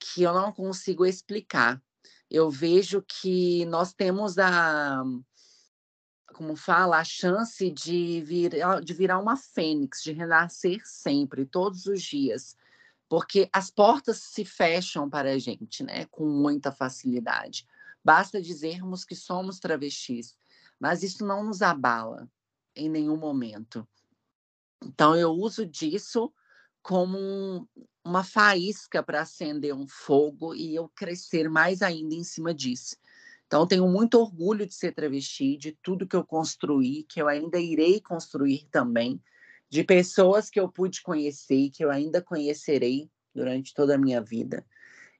que eu não consigo explicar. Eu vejo que nós temos a, como fala, a chance de virar, de virar uma fênix, de renascer sempre, todos os dias, porque as portas se fecham para a gente, né, com muita facilidade. Basta dizermos que somos travestis, mas isso não nos abala em nenhum momento. Então eu uso disso como um- uma faísca para acender um fogo e eu crescer mais ainda em cima disso. Então, tenho muito orgulho de ser travesti, de tudo que eu construí, que eu ainda irei construir também, de pessoas que eu pude conhecer e que eu ainda conhecerei durante toda a minha vida.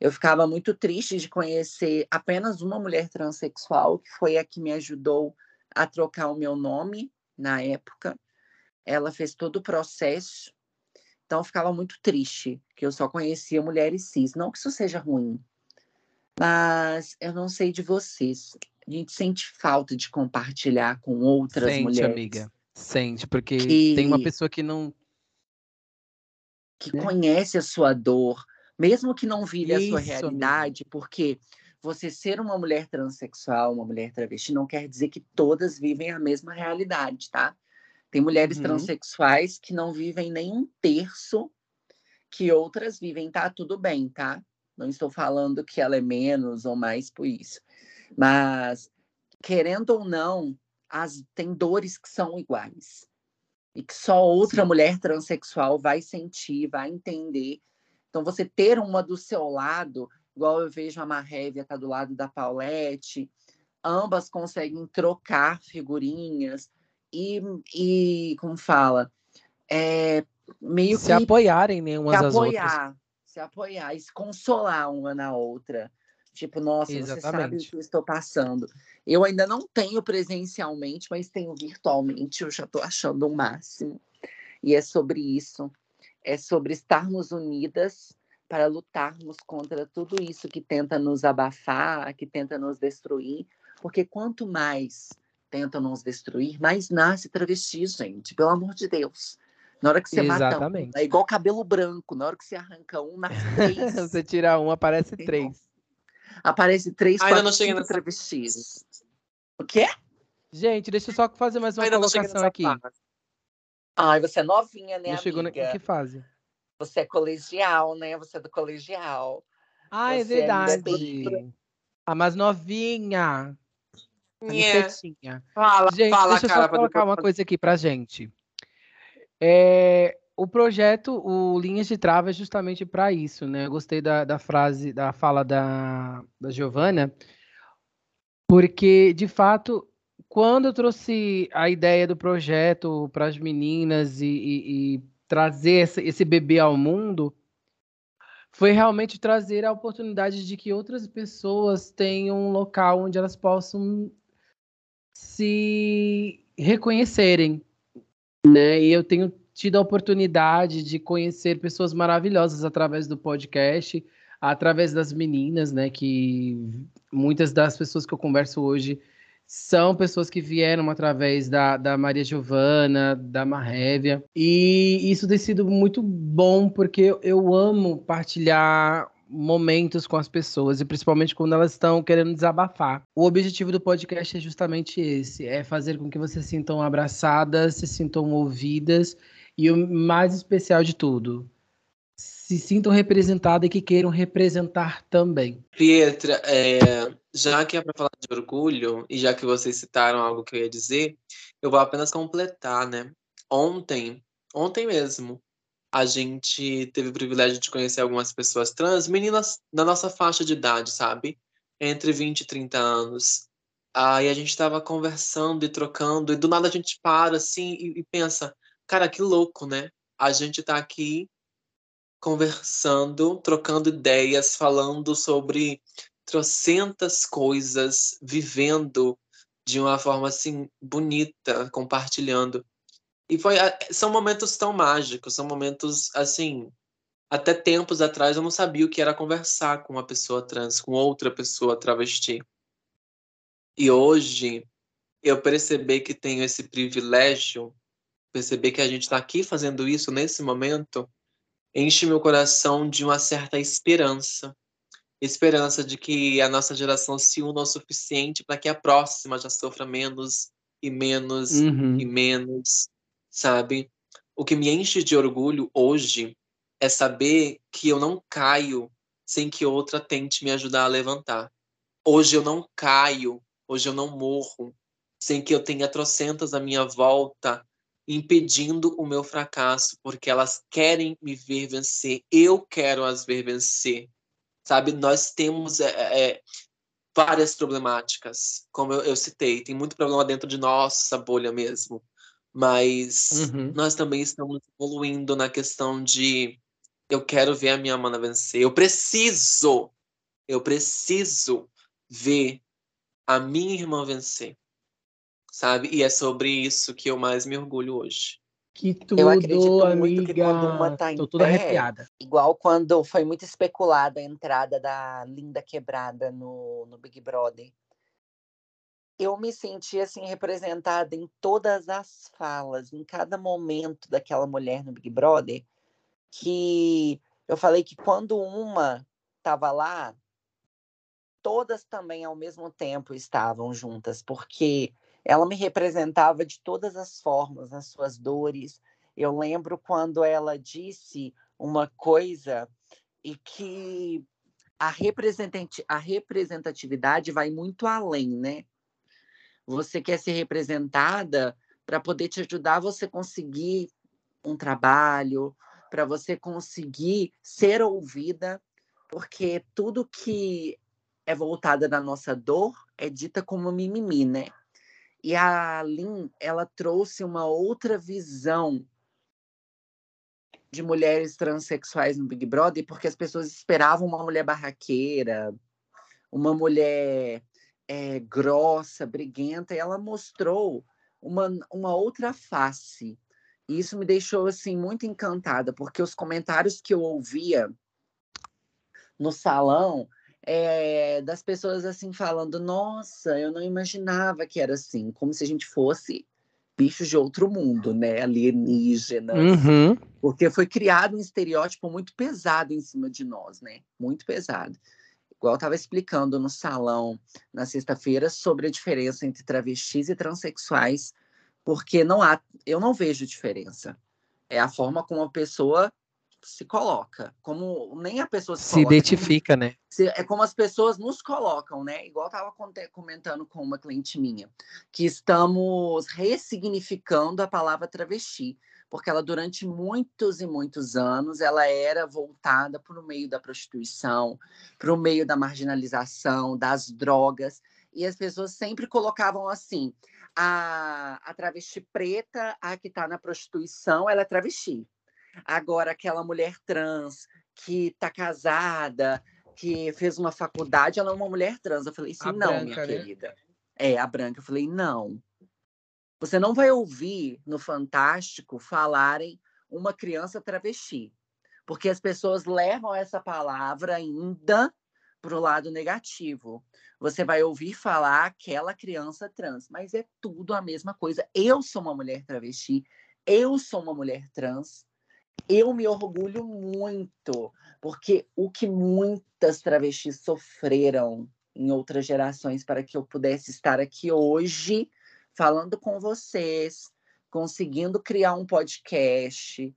Eu ficava muito triste de conhecer apenas uma mulher transexual, que foi a que me ajudou a trocar o meu nome na época. Ela fez todo o processo então ficava muito triste que eu só conhecia mulheres cis. Não que isso seja ruim, mas eu não sei de vocês. A gente sente falta de compartilhar com outras Sente, mulheres amiga. Sente, porque Que- tem uma pessoa que não. que né? conhece a sua dor, mesmo que não vive a sua Isso, amiga. realidade, porque você ser uma mulher transexual, uma mulher travesti, não quer dizer que todas vivem a mesma realidade, tá? Tem mulheres Uhum. transexuais que não vivem nem um terço que outras vivem, tá? Tudo bem, tá? Não estou falando que ela é menos ou mais por isso. Mas, querendo ou não, as, tem dores que são iguais. E que só outra mulher transexual vai sentir, vai entender. Então, você ter uma do seu lado, igual eu vejo a Marrévia tá do lado da Paulette, ambas conseguem trocar figurinhas e, e como fala, é, meio se que apoiarem né, umas se às outras. apoiar, se apoiar e se consolar uma na outra. Tipo, nossa, você sabe o Exatamente. que eu estou passando. Eu ainda não tenho presencialmente, mas tenho virtualmente. Eu já estou achando o máximo. E é sobre isso. É sobre estarmos unidas para lutarmos contra tudo isso que tenta nos abafar, que tenta nos destruir. Porque quanto mais tenta nos destruir, mais nasce travesti, gente. Pelo amor de Deus. Na hora que você mata um, Exatamente. é igual cabelo branco. Na hora que você arranca um, nasce (laughs) três. Você tira um, aparece Entendeu? três. Aparece três, Ainda quatro, não cheguei cinco nessa travestis. O quê? Gente, deixa eu só fazer mais uma Ainda colocação aqui. fase. Ai, você é novinha, né, Não chegou na... amiga? em que fase? Você é colegial, né? Você é do colegial. Ah, é é verdade. A mais novinha. A. Nicetinha. Fala, Gente, fala, deixa eu cara. só pra colocar uma coisa aqui pra gente. É, o projeto, o Linhas de Trava é justamente para isso, né? Eu gostei da, da frase, da fala da, da Giovana, porque, de fato, quando eu trouxe a ideia do projeto para as meninas e, e- e trazer esse, esse bebê ao mundo, foi realmente trazer a oportunidade de que outras pessoas tenham um local onde elas possam se reconhecerem, né? E eu tenho tido a oportunidade de conhecer pessoas maravilhosas através do podcast, através das meninas, né? Que muitas das pessoas que eu converso hoje são pessoas que vieram através da, da Maria Giovana, da Marrévia, e isso tem sido muito bom porque eu- amo partilhar momentos com as pessoas e principalmente quando elas estão querendo desabafar. O objetivo do podcast é justamente esse, é fazer com que vocês se sintam abraçadas, se sintam ouvidas e o mais especial de tudo, se sintam representadas e que queiram representar também. Pietra, é, já que é para falar de orgulho, e já que vocês citaram algo que eu ia dizer, eu vou apenas completar, né? Ontem, ontem mesmo, a gente teve o privilégio de conhecer algumas pessoas trans, meninas da nossa faixa de idade, sabe? Entre 20 e 30 anos. Aí a gente estava conversando e trocando, e do nada a gente para assim e, e pensa, cara, que louco, né? A gente tá aqui conversando, trocando ideias, falando sobre trocentas coisas, vivendo de uma forma assim bonita, compartilhando. E foi são momentos tão mágicos, são momentos assim, até tempos atrás eu não sabia o que era conversar com uma pessoa trans, com outra pessoa travesti. E hoje eu perceber que tenho esse privilégio, perceber que a gente está aqui fazendo isso nesse momento, enche meu coração de uma certa esperança. Esperança de que a nossa geração se una o suficiente para que a próxima já sofra menos e menos Uhum. e menos, sabe? O que me enche de orgulho hoje é saber que eu não caio sem que outra tente me ajudar a levantar. Hoje eu não caio, hoje eu não morro sem que eu tenha trocentas à minha volta impedindo o meu fracasso, porque elas querem me ver vencer, eu quero as ver vencer. Sabe, nós temos é, é, várias problemáticas, como eu, eu citei, tem muito problema dentro de nossa bolha mesmo, mas Uhum. nós também estamos evoluindo na questão de eu quero ver a minha mana vencer, eu preciso, eu preciso ver a minha irmã vencer, sabe? E é sobre isso que eu mais me orgulho hoje. Que tudo, Eu acredito muito que amiga. quando uma tá em Tô toda pé, arrepiada. Igual quando foi muito especulada a entrada da Linda Quebrada no, no Big Brother. Eu me senti assim representada em todas as falas, em cada momento daquela mulher no Big Brother, que eu falei que quando uma estava lá, todas também ao mesmo tempo estavam juntas, porque ela me representava de todas as formas, nas suas dores. Eu lembro quando ela disse uma coisa e que a, representati a representatividade vai muito além, né? Você quer ser representada para poder te ajudar você conseguir um trabalho, para você conseguir ser ouvida, porque tudo que é voltada na nossa dor é dita como mimimi, né? E a Lin, ela trouxe uma outra visão de mulheres transexuais no Big Brother, porque as pessoas esperavam uma mulher barraqueira, uma mulher é, grossa, briguenta, e ela mostrou uma, uma outra face. E isso me deixou assim muito encantada, porque os comentários que eu ouvia no salão é, das pessoas assim falando, nossa, eu não imaginava que era assim, como se a gente fosse bichos de outro mundo, né? Alienígenas. Uhum. Porque foi criado um estereótipo muito pesado em cima de nós, né? Muito pesado. Igual eu estava explicando no salão na sexta-feira sobre a diferença entre travestis e transexuais, porque não há, eu não vejo diferença. É a forma como a pessoa se coloca, como nem a pessoa se, Se coloca, identifica, né? se- é como as pessoas nos colocam, né? Igual eu estava comentando com uma cliente minha, que estamos ressignificando a palavra travesti, porque ela durante muitos e muitos anos ela era voltada para o meio da prostituição, para o meio da marginalização, das drogas, e as pessoas sempre colocavam assim: a, a travesti preta, a que está na prostituição, ela é travesti. Agora, aquela mulher trans que está casada, que fez uma faculdade, ela é uma mulher trans. Eu falei assim, A não, branca, minha né? querida. É, a branca. Eu falei, não. Você não vai ouvir no Fantástico falarem uma criança travesti. Porque as pessoas levam essa palavra ainda para o lado negativo. Você vai ouvir falar aquela criança trans, mas é tudo a mesma coisa. Eu sou uma mulher travesti, eu sou uma mulher trans, eu me orgulho muito, porque o que muitas travestis sofreram em outras gerações para que eu pudesse estar aqui hoje falando com vocês, conseguindo criar um podcast,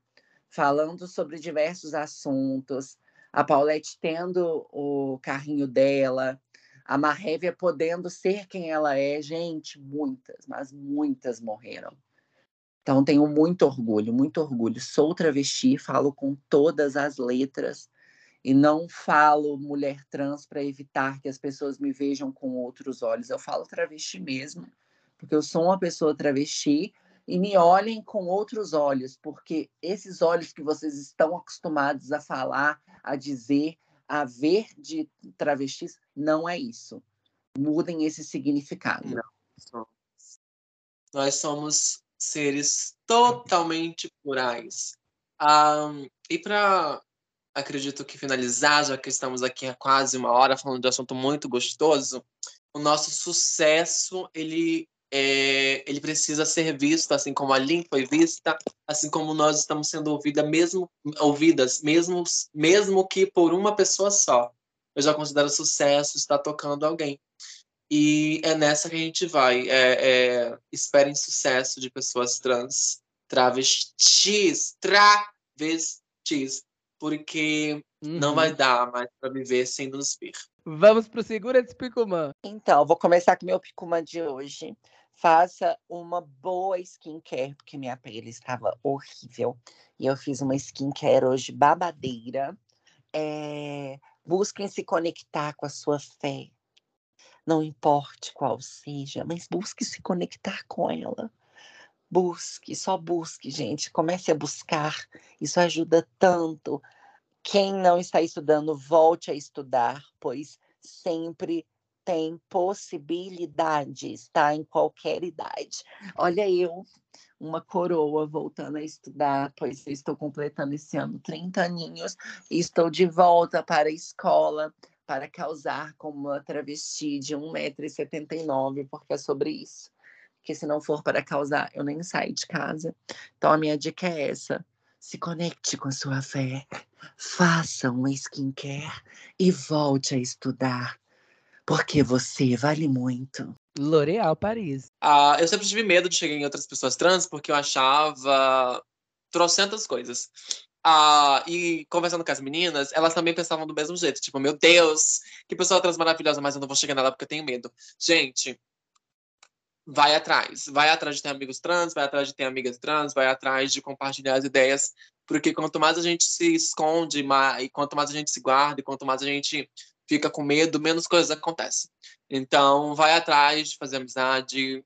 falando sobre diversos assuntos, a Paulette tendo o carrinho dela, a Marrévia podendo ser quem ela é, gente, muitas, mas muitas morreram. Então, tenho muito orgulho, muito orgulho. Sou travesti, falo com todas as letras e não falo mulher trans para evitar que as pessoas me vejam com outros olhos. Eu falo travesti mesmo, porque eu sou uma pessoa travesti e me olhem com outros olhos, porque esses olhos que vocês estão acostumados a falar, a dizer, a ver de travestis, não é isso. Mudem esse significado. Não. Nós somos seres totalmente plurais. Ahn, e para, acredito que finalizar, já que estamos aqui há quase uma hora falando de assunto muito gostoso, o nosso sucesso, ele, é, ele precisa ser visto, assim como a Lin foi vista, assim como nós estamos sendo ouvida mesmo, ouvidas, mesmo, mesmo que por uma pessoa só. Eu já considero sucesso estar tocando alguém. E é nessa que a gente vai. É, é, esperem sucesso de pessoas trans, travestis, travestis, porque não Uhum. vai dar mais para viver sem nos ver. Vamos pro Segura de Picumã. Então, vou começar com meu Picuma de hoje. Faça uma boa skincare, porque minha pele estava horrível. E eu fiz uma skincare hoje babadeira. É, Busquem se conectar com a sua fé. Não importe qual seja, mas busque se conectar com ela. Busque, só busque, gente. Comece a buscar. Isso ajuda tanto. Quem não está estudando, volte a estudar, pois sempre tem possibilidades, tá? Em qualquer idade. Olha eu, uma coroa, voltando a estudar, pois eu estou completando esse ano 30 aninhos e estou de volta para a escola para causar como uma travesti de 1,79m, porque é sobre isso. Porque se não for para causar, eu nem saio de casa. Então a minha dica é essa. Se conecte com a sua fé, faça uma skincare e volte a estudar, porque você vale muito. L'Oréal Paris. Ah, eu sempre tive medo de chegar em outras pessoas trans porque eu achava trocentas coisas. Ah, e conversando com as meninas, elas também pensavam do mesmo jeito. Tipo, meu Deus, que pessoa trans maravilhosa, mas eu não vou chegar nela porque eu tenho medo. Gente, vai atrás. Vai atrás de ter amigos trans, vai atrás de ter amigas trans, vai atrás de compartilhar as ideias. Porque quanto mais a gente se esconde, ma- e quanto mais a gente se guarda, e quanto mais a gente fica com medo, menos coisas acontecem. Então, vai atrás de fazer amizade,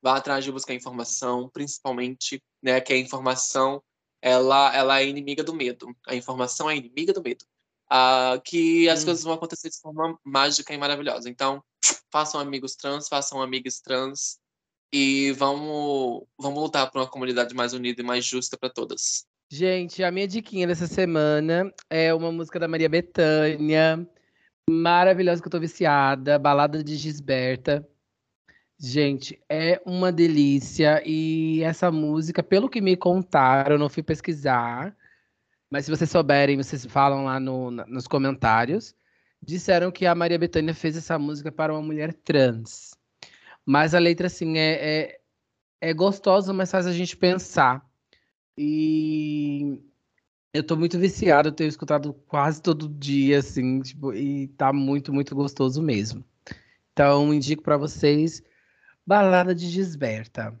vai atrás de buscar informação, principalmente, né, que a informação ela, ela é inimiga do medo. A informação é inimiga do medo. Ah, que as Hum. coisas vão acontecer de forma mágica e maravilhosa. Então, façam amigos trans, façam amigas trans e vamos, vamos lutar por uma comunidade mais unida e mais justa para todas. Gente, a minha diquinha dessa semana é uma música da Maria Bethânia, maravilhosa que eu tô viciada, Balada de Gisberta. Gente, é uma delícia. E essa música, pelo que me contaram, eu não fui pesquisar. Mas se vocês souberem, vocês falam lá no, nos comentários. Disseram que a Maria Bethânia fez essa música para uma mulher trans. Mas a letra, assim, é, é, é gostosa, mas faz a gente pensar. E eu tô muito viciado, eu tenho escutado quase todo dia, assim, tipo, e tá muito, muito gostoso mesmo. Então, indico para vocês Balada de Desberta.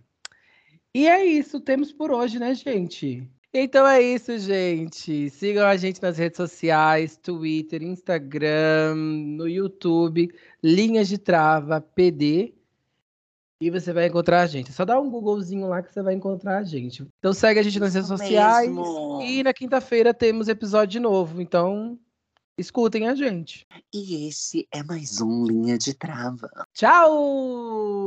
E é isso, temos por hoje, né, gente? Então é isso, gente. Sigam a gente nas redes sociais, Twitter, Instagram, no YouTube, Linhas de Trava PD. E você vai encontrar a gente. É só dá um Googlezinho lá que você vai encontrar a gente. Então segue a gente nas redes sociais. mesmo. E na quinta-feira temos episódio novo. Então escutem a gente. E esse é mais um Linha de Trava. Tchau!